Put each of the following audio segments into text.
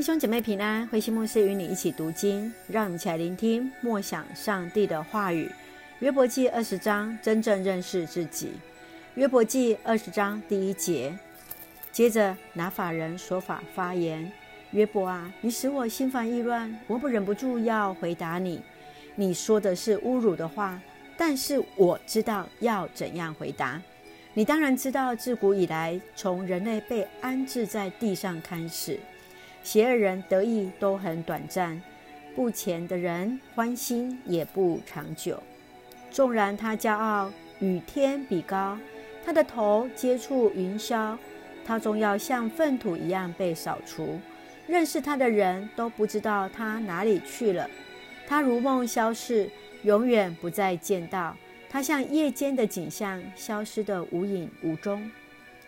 弟兄姐妹平安，慧馨牧师与你一起读经，让我们一起来聆听默想上帝的话语。约伯记二十章，真正认识自己。约伯记二十章第一节，接着拿法人说法发言：约伯啊，你使我心烦意乱，我不忍不住要回答你。你说的是侮辱的话，但是我知道要怎样回答。你当然知道，自古以来，从人类被安置在地上开始。邪恶人得意都很短暂，不前的人欢心也不长久。纵然他骄傲与天比高，他的头接触云霄，他终要像粪土一样被扫除。认识他的人都不知道他哪里去了。他如梦消逝，永远不再见到。他像夜间的景象，消失得无影无踪。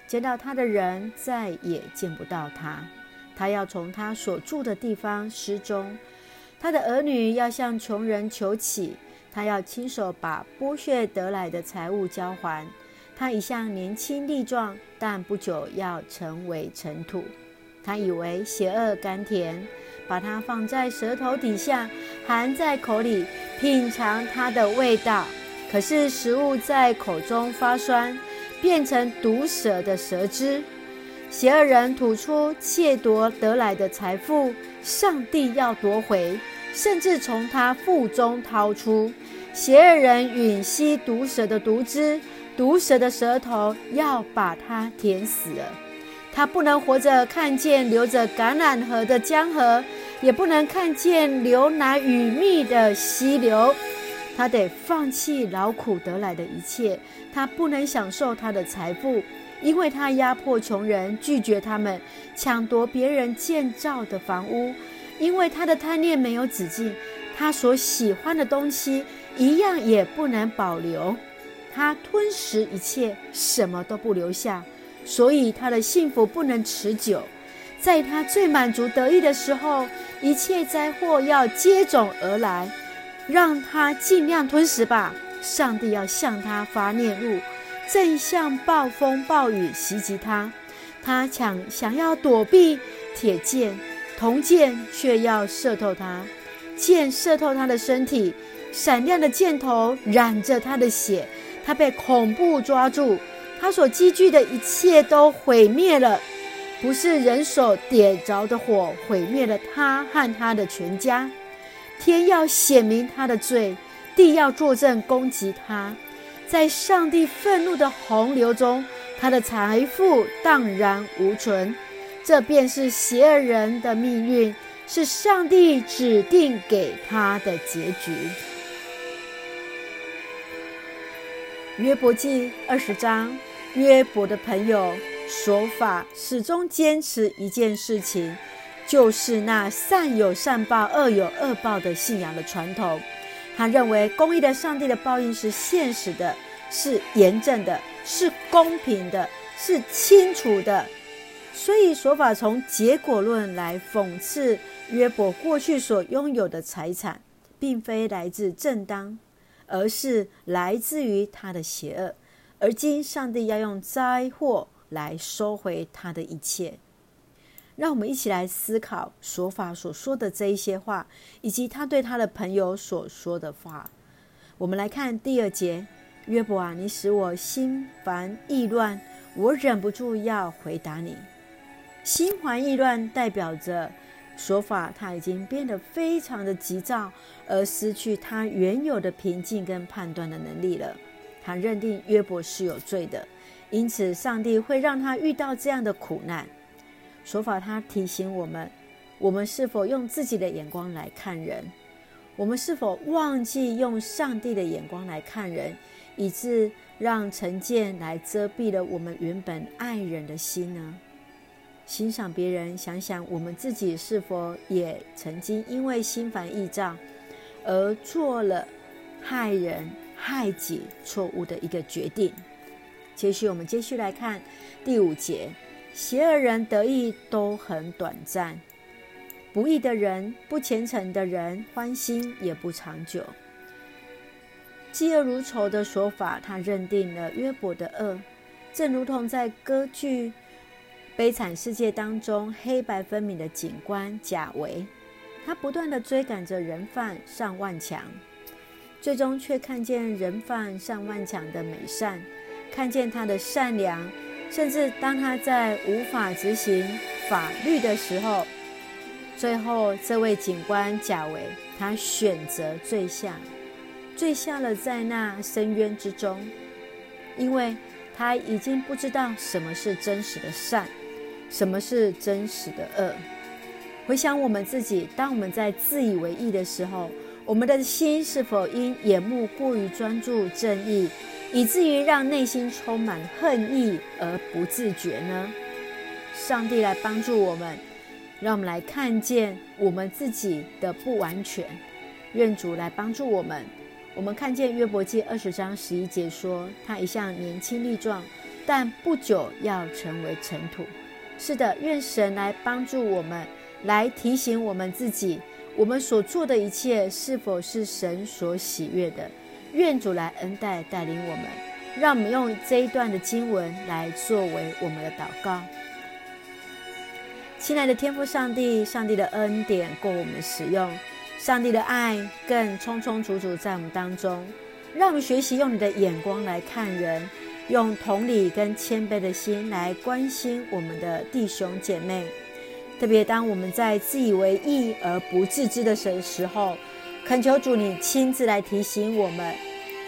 见到他的人再也见不到他。他要从他所住的地方失踪，他的儿女要向穷人求乞，他要亲手把剥削得来的财物交还。他一向年轻力壮，但不久要成为尘土。他以为邪恶甘甜，把它放在舌头底下，含在口里，品尝它的味道。可是食物在口中发酸，变成毒蛇的舌汁。邪恶人吐出窃夺得来的财富，上帝要夺回，甚至从他腹中掏出。邪恶人吮吸毒蛇的毒汁，毒蛇的舌头要把他舔死了。他不能活着看见流着橄榄河的江河，也不能看见流奶与蜜的溪流。他得放弃劳苦得来的一切，他不能享受他的财富。因为他压迫穷人，拒绝他们，抢夺别人建造的房屋。因为他的贪念没有止境，他所喜欢的东西一样也不能保留。他吞食一切，什么都不留下，所以他的幸福不能持久。在他最满足得意的时候，一切灾祸要接踵而来，让他尽量吞食吧。上帝要向他发烈怒。正像暴风暴雨袭击他，他抢想要躲避铁剑、铜剑，却要射透他。剑射透他的身体，闪亮的箭头染着他的血。他被恐怖抓住，他所积聚的一切都毁灭了。不是人手点着的火毁灭了他和他的全家。天要显明他的罪，地要作证攻击他。在上帝愤怒的洪流中，他的财富荡然无存。这便是邪恶人的命运，是上帝指定给他的结局。约伯记二十章，约伯的朋友琐法始终坚持一件事情，就是那善有善报、恶有恶报的信仰的传统。他认为公义的上帝的报应是现实的，是严正的，是公平的，是清楚的。所以说法从结果论来讽刺约伯过去所拥有的财产，并非来自正当，而是来自于他的邪恶。而今上帝要用灾祸来收回他的一切。让我们一起来思考琐法所说的这一些话，以及他对他的朋友所说的话。我们来看第二节：约伯啊，你使我心烦意乱，我忍不住要回答你。心烦意乱代表着琐法他已经变得非常的急躁，而失去他原有的平静跟判断的能力了。他认定约伯是有罪的，因此上帝会让他遇到这样的苦难。琐法他提醒我们：我们是否用自己的眼光来看人？我们是否忘记用上帝的眼光来看人，以致让成见来遮蔽了我们原本爱人的心呢？欣赏别人，想想我们自己是否也曾经因为心烦意躁而做了害人害己错误的一个决定？接续我们继续来看第五节。邪恶人得意都很短暂，不义的人、不虔诚的人欢心也不长久。嫉恶如仇的说法，他认定了约伯的恶，正如同在歌剧《悲惨世界当中黑白分明的警官贾维，他不断地追赶着人犯尚万强，最终却看见人犯尚万强的美善，看见他的善良，甚至当他在无法执行法律的时候，最后这位警官贾维，他选择坠下，坠下了在那深渊之中，因为他已经不知道什么是真实的善，什么是真实的恶。回想我们自己，当我们在自以为义的时候，我们的心是否因眼目过于专注正义，以至于让内心充满恨意而不自觉呢？上帝来帮助我们，让我们来看见我们自己的不完全。愿主来帮助我们。我们看见约伯记二十章十一节说：“他一向年轻力壮，但不久要成为尘土。”是的，愿神来帮助我们。来提醒我们自己，我们所做的一切是否是神所喜悦的？愿主来恩待带领我们，让我们用这一段的经文来作为我们的祷告。亲爱的天父上帝，上帝的恩典够我们使用，上帝的爱更充充足足在我们当中，让我们学习用你的眼光来看人，用同理跟谦卑的心来关心我们的弟兄姐妹。特别当我们在自以为义而不自知的时候，恳求主你亲自来提醒我们，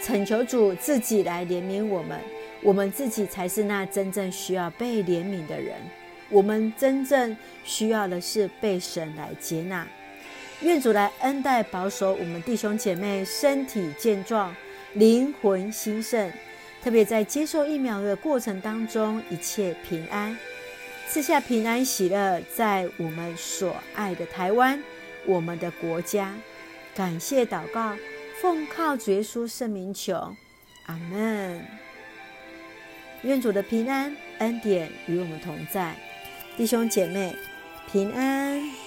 恳求主自己来怜悯我们。我们自己才是那真正需要被怜悯的人。我们真正需要的是被神来接纳。愿主来恩待保守我们弟兄姐妹身体健壮，灵魂兴盛。特别在接受疫苗的过程当中，一切平安。赐下平安喜乐，在我们所爱的台湾，我们的国家。感谢祷告，奉靠主耶稣圣名求，阿门。愿主的平安恩典与我们同在，弟兄姐妹平安。